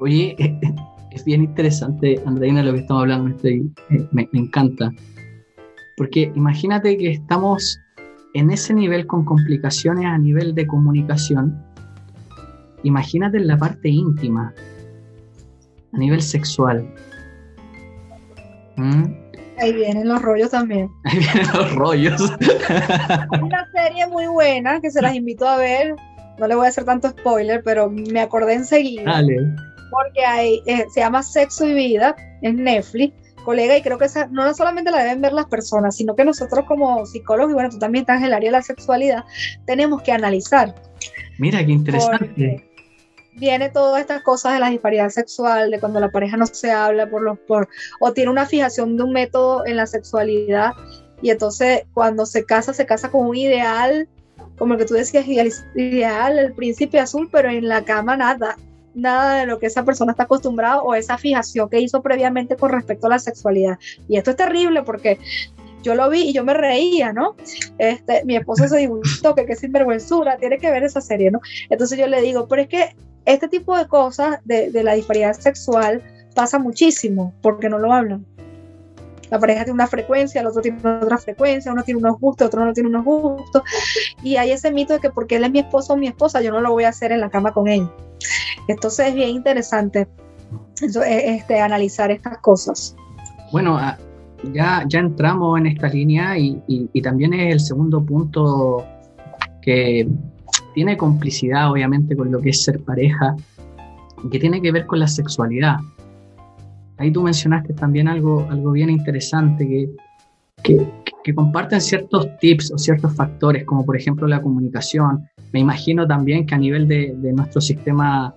Oye, es bien interesante, Andreina, lo que estamos hablando, estoy, eh, me, me encanta. Porque imagínate que estamos en ese nivel con complicaciones a nivel de comunicación. Imagínate en la parte íntima, a nivel sexual. ¿Mm? Ahí vienen los rollos también. Ahí vienen los rollos. Una serie muy buena que se las invito a ver. No le voy a hacer tanto spoiler, pero me acordé enseguida. Dale. Porque hay, eh, se llama Sexo y Vida en Netflix colega, y creo que esa, no solamente la deben ver las personas, sino que nosotros como psicólogos, y bueno, tú también estás en el área de la sexualidad, tenemos que analizar. Mira, qué interesante viene todas estas cosas de la disparidad sexual, de cuando la pareja no se habla por los por o tiene una fijación de un método en la sexualidad y entonces cuando se casa se casa con un ideal, como el que tú decías ideal, el príncipe azul, pero en la cama nada, nada de lo que esa persona está acostumbrada o esa fijación que hizo previamente con respecto a la sexualidad. Y esto es terrible porque yo lo vi y yo me reía, ¿no? Este, mi esposo se dibujó que qué sinvergüenzura, tiene que ver esa serie, ¿no? Entonces yo le digo, pero es que este tipo de cosas de, la disparidad sexual pasa muchísimo porque no lo hablan. La pareja tiene una frecuencia, el otro tiene otra frecuencia, uno tiene unos gustos, otro no tiene unos gustos. Y hay ese mito de que porque él es mi esposo o mi esposa, yo no lo voy a hacer en la cama con él. Entonces es bien interesante e, este, analizar estas cosas. Bueno, ah, ya, ya entramos en esta línea y, y también es el segundo punto que tiene complicidad obviamente con lo que es ser pareja, que tiene que ver con la sexualidad. Ahí tú mencionaste también algo, algo bien interesante, que, que, que comparten ciertos tips o ciertos factores, como por ejemplo la comunicación. Me imagino también que a nivel de, de nuestro sistema,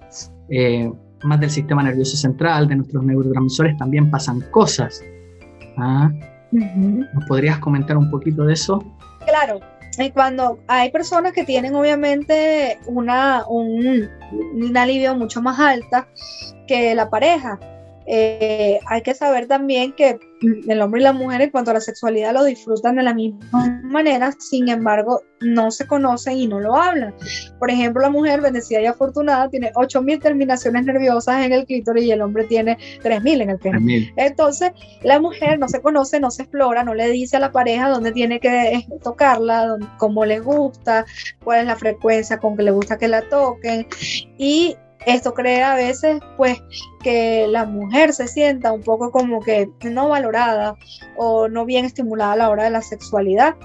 eh, más del sistema nervioso central, de nuestros neurotransmisores, también pasan cosas. ¿Ah? ¿Nos podrías comentar un poquito de eso? Claro, y cuando hay personas que tienen obviamente una, un, un alivio mucho más alta que la pareja, eh, hay que saber también que el hombre y la mujer en cuanto a la sexualidad lo disfrutan de la misma manera, sin embargo, no se conocen y no lo hablan. Por ejemplo, la mujer bendecida y afortunada tiene 8000 terminaciones nerviosas en el clítoris y el hombre tiene 3000 en el pene. Entonces, la mujer no se conoce, no se explora, no le dice a la pareja dónde tiene que tocarla, cómo le gusta, cuál es la frecuencia con que le gusta que la toquen y esto crea a veces pues que la mujer se sienta un poco como que no valorada o no bien estimulada a la hora de la sexualidad.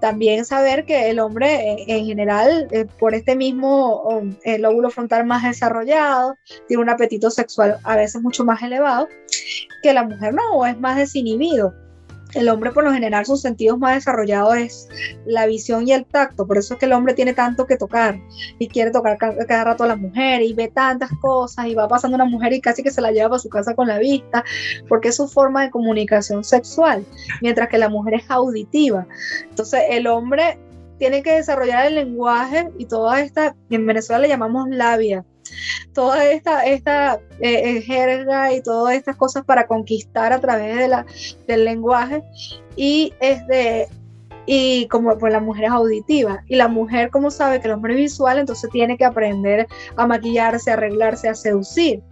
También saber que el hombre eh, en general eh, por este mismo el lóbulo frontal más desarrollado tiene un apetito sexual a veces mucho más elevado que la mujer no, o es más desinhibido el hombre por lo general sus sentidos más desarrollados es la visión y el tacto, por eso es que el hombre tiene tanto que tocar y quiere tocar cada, rato a la mujer y ve tantas cosas y va pasando una mujer y casi que se la lleva a su casa con la vista, porque es su forma de comunicación sexual, mientras que la mujer es auditiva. Entonces el hombre tiene que desarrollar el lenguaje y toda esta, en Venezuela le llamamos labia, toda esta, eh, eh, jerga y todas estas cosas para conquistar a través del lenguaje. Y y como pues la mujer es auditiva. Y la mujer como sabe que el hombre es visual entonces tiene que aprender a maquillarse, a arreglarse, a seducir.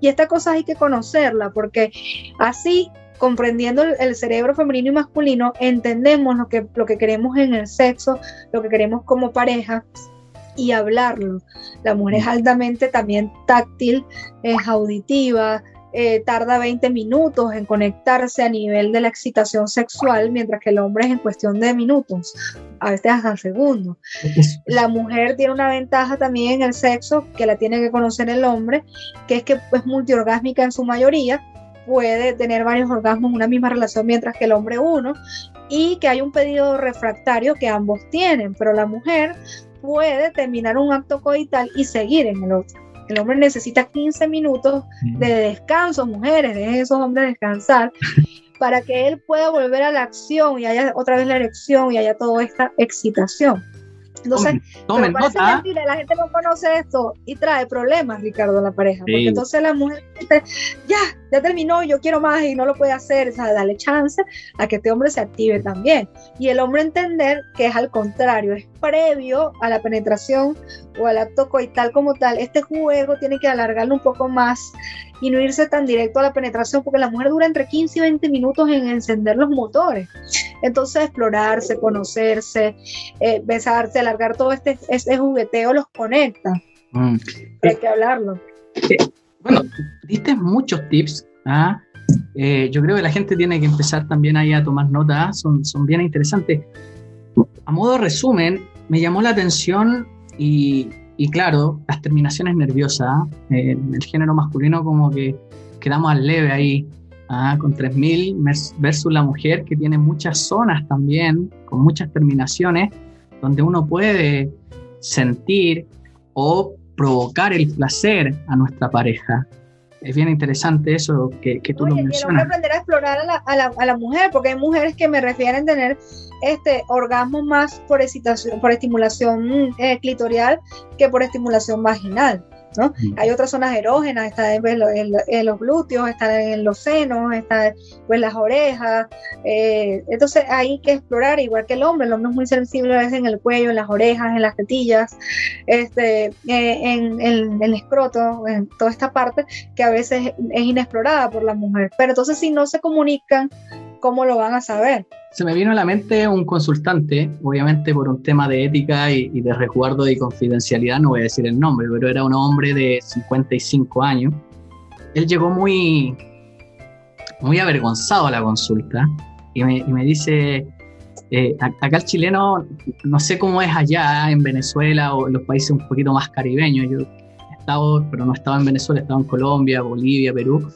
Y esta cosa hay que conocerla porque así comprendiendo el, cerebro femenino y masculino entendemos lo que, lo que queremos en el sexo, lo que queremos como pareja y hablarlo. La mujer es altamente también táctil, es auditiva, eh, tarda 20 minutos en conectarse a nivel de la excitación sexual, mientras que el hombre es en cuestión de minutos, a veces hasta segundos. La mujer tiene una ventaja también en el sexo que la tiene que conocer el hombre, que es que es multiorgásmica en su mayoría, puede tener varios orgasmos en una misma relación, mientras que el hombre uno, y que hay un pedido refractario que ambos tienen, pero la mujer puede terminar un acto coital y seguir en el otro. El hombre necesita 15 minutos de descanso, mujeres, de esos hombres descansar, para que él pueda volver a la acción y haya otra vez la erección y haya toda esta excitación. Entonces, tomen, nota. la gente no conoce esto y trae problemas, Ricardo, la pareja. Porque entonces la mujer dice, ya, ya terminó, yo quiero más y no lo puede hacer. O sea, dale chance a que este hombre se active también. Y el hombre entender que es al contrario, es previo a la penetración o al acto coital como tal. Este juego tiene que alargarlo un poco más y no irse tan directo a la penetración, porque la mujer dura entre 15 y 20 minutos en encender los motores. Entonces, explorarse, conocerse, eh, besarse, alargar todo este, este jugueteo los conecta. Mm. Hay que hablarlo. Eh, bueno, diste muchos tips. ¿ah? Eh, yo creo que la gente tiene que empezar también ahí a tomar nota, son, son bien interesantes. A modo de resumen, me llamó la atención y, y claro, las terminaciones nerviosas, ¿eh? el género masculino como que quedamos al leve ahí, ¿ah? con 3.000 versus la mujer que tiene muchas zonas también, con muchas terminaciones, donde uno puede sentir o provocar el placer a nuestra pareja. Es bien interesante eso que, que tú lo mencionas. aprender a explorar a la, a, la, a la, mujer, porque hay mujeres que me refieren tener este orgasmo más por excitación, por estimulación eh, clitorial que por estimulación vaginal. ¿No? Hay otras zonas erógenas, está en, los glúteos, está en los senos, está pues, las orejas. Eh, entonces hay que explorar, igual que el hombre, el hombre es muy sensible a veces en el cuello, en las orejas, en las tetillas, este, eh, en, en, el escroto, en toda esta parte que a veces es inexplorada por la mujer. Pero entonces si no se comunican, ¿cómo lo van a saber? Se me vino a la mente un consultante, obviamente por un tema de ética y, de resguardo y confidencialidad, no voy a decir el nombre, pero era un hombre de 55 años. Él llegó muy, muy avergonzado a la consulta y me, dice, eh, acá el chileno, no sé cómo es allá en Venezuela o en los países un poquito más caribeños, yo he estado, pero no estaba en Venezuela, estaba en Colombia, Bolivia, Perú,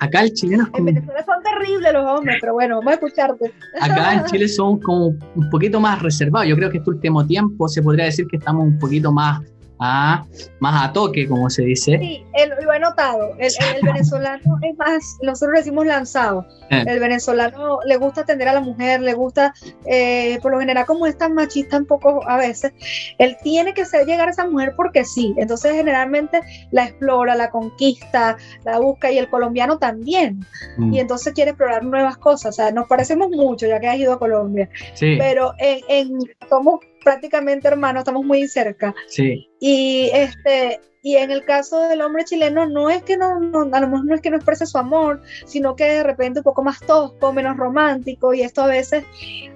Acá el chileno es como... En Venezuela son terribles los hombres, pero bueno, vamos a escucharte. Acá en Chile son como un poquito más reservados. Yo creo que este último tiempo se podría decir que estamos un poquito más a, más a toque, como se dice. Sí, lo he notado. El, venezolano es más, nosotros decimos lanzado. Eh. El venezolano le gusta atender a la mujer, le gusta, eh, por lo general, como es tan machista un poco a veces, él tiene que ser llegar a esa mujer porque sí. Entonces, generalmente la explora, la conquista, la busca y el colombiano también. Mm. Y entonces quiere explorar nuevas cosas. O sea, nos parecemos mucho ya que has ido a Colombia. Sí. Pero en, en somos prácticamente hermanos, estamos muy cerca. Sí. Y este y en el caso del hombre chileno no es que no, no, a lo mejor no es que no exprese su amor, sino que de repente un poco más tosco, menos romántico y esto a veces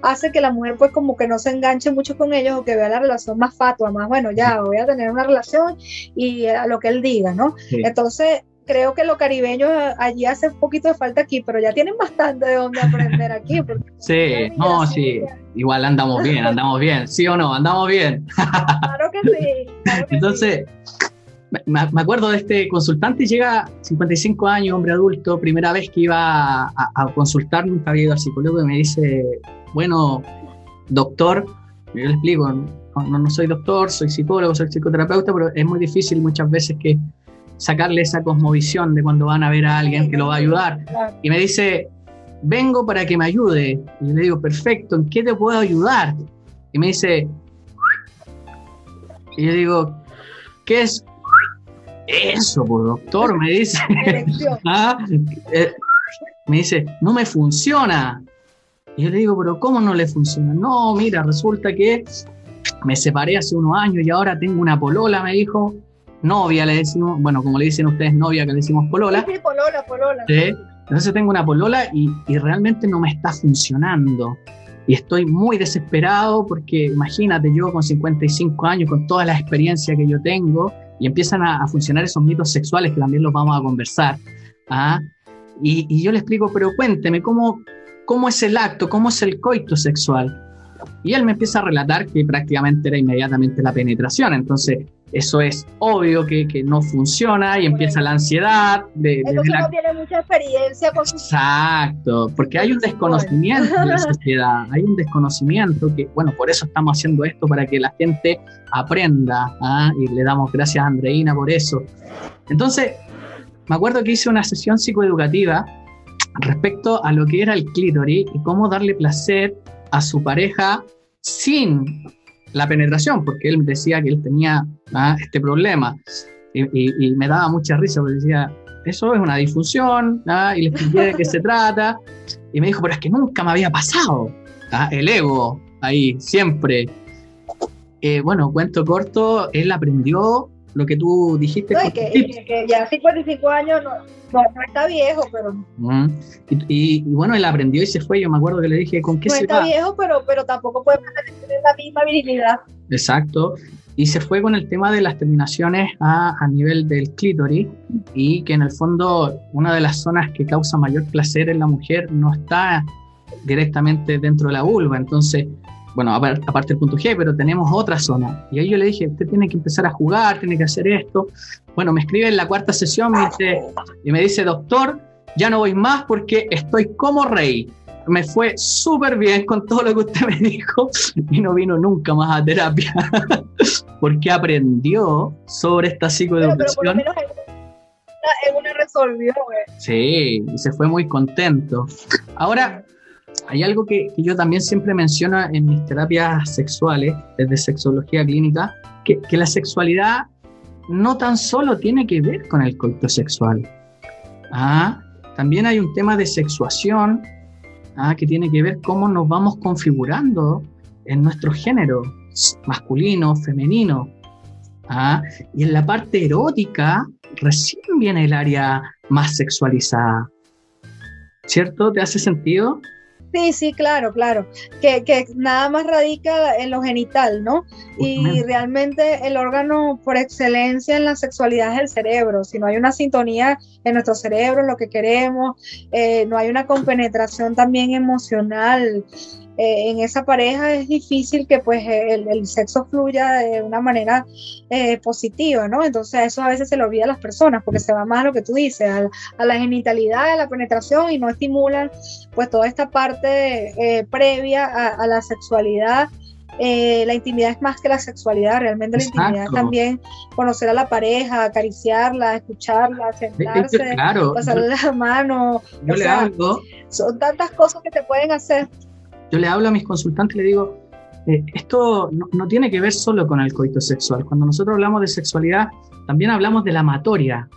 hace que la mujer pues como que no se enganche mucho con ellos o que vea la relación más fatua, más bueno, ya voy a tener una relación y a lo que él diga, ¿no? Entonces creo que los caribeños allí hace un poquito de falta aquí, pero ya tienen bastante de dónde aprender aquí. Sí, no, sí, igual andamos bien, andamos bien, ¿sí o no? Andamos bien. Claro que sí. Entonces, me, acuerdo de este consultante, llega 55 años, hombre adulto, primera vez que iba a, consultar, nunca había ido al psicólogo y me dice, bueno, doctor, yo le explico, no, no soy doctor, soy psicólogo, soy psicoterapeuta, pero es muy difícil muchas veces que sacarle esa cosmovisión de cuando van a ver a alguien que lo va a ayudar. Y me dice, vengo para que me ayude. Y yo le digo, perfecto, ¿en qué te puedo ayudar? Y me dice, y yo digo, ¿qué es eso, por doctor? Me dice, ¿Ah? eh, me dice, no me funciona. Y yo le digo, pero ¿cómo no le funciona? No, mira, resulta que me separé hace unos años y ahora tengo una polola, me dijo, novia, le decimos, bueno, como le dicen ustedes, novia, que le decimos polola. Sí, polola, polola. Entonces tengo una polola y, y, realmente no me está funcionando. Y estoy muy desesperado porque imagínate, yo con 55 años, con toda la experiencia que yo tengo, y empiezan a, funcionar esos mitos sexuales que también los vamos a conversar. ¿ah? Y, y, yo le explico, pero cuénteme, ¿cómo, ¿cómo es el acto? ¿Cómo es el coito sexual? Y él me empieza a relatar que prácticamente era inmediatamente la penetración. Entonces, eso es obvio que, que no funciona y empieza la ansiedad. De, Entonces no tiene mucha experiencia con Exacto, porque hay un desconocimiento de la sociedad, hay un desconocimiento que, bueno, por eso estamos haciendo esto, para que la gente aprenda, ¿ah? y le damos gracias a Andreina por eso. Entonces, me acuerdo que hice una sesión psicoeducativa respecto a lo que era el clítoris y cómo darle placer a su pareja sin la penetración, porque él decía que él tenía ¿ah? este problema. Y, me daba mucha risa porque decía, eso es una disfunción, ¿ah? y le expliqué de qué se trata. Y me dijo, pero es que nunca me había pasado. ¿ah? El ego, ahí, siempre. Eh, bueno, cuento corto, él aprendió lo que tú dijiste. No, que, ya 55 años no, no, está viejo, pero... y, bueno, él aprendió y se fue, yo me acuerdo que le dije, ¿con qué no está viejo, pero, pero tampoco puede tener la misma habilidad. Exacto. Y se fue con el tema de las terminaciones a, a nivel del clítoris y que en el fondo una de las zonas que causa mayor placer en la mujer no está directamente dentro de la vulva. Entonces, bueno, aparte del punto G, pero tenemos otra zona. Y ahí yo le dije, usted tiene que empezar a jugar, tiene que hacer esto. Bueno, me escribe en la cuarta sesión me dice, y me dice, doctor, ya no voy más porque estoy como rey. Me fue súper bien con todo lo que usted me dijo y no vino nunca más a terapia porque aprendió sobre esta psicoeducación. Pero, pero una resolvió, Sí, y se fue muy contento. Ahora, hay algo que, yo también siempre menciono en mis terapias sexuales, desde sexología clínica, que, la sexualidad no tan solo tiene que ver con el coito sexual. Ah, también hay un tema de sexuación ah, que tiene que ver cómo nos vamos configurando en nuestro género, masculino, femenino. Ah, y en la parte erótica recién viene el área más sexualizada. ¿Cierto? ¿Te hace sentido? Sí, sí, claro, claro. Que, que, nada más radica en lo genital, ¿no? Y realmente el órgano por excelencia en la sexualidad es el cerebro. Si no hay una sintonía en nuestro cerebro, en lo que queremos, eh, no hay una compenetración también emocional eh, en esa pareja es difícil que pues el, sexo fluya de una manera eh, positiva, ¿no? Entonces eso a veces se le olvida a las personas porque se va más a lo que tú dices, a, la genitalidad, a la penetración y no estimulan pues toda esta parte eh, previa a, la sexualidad. la intimidad es más que la sexualidad, realmente la intimidad es también conocer a la pareja, acariciarla, escucharla, sentarse, pasarle la mano. Son tantas cosas que te pueden hacer yo le hablo a mis consultantes y le digo, eh, esto no, tiene que ver solo con el coito sexual. Cuando nosotros hablamos de sexualidad, también hablamos de la amatoria.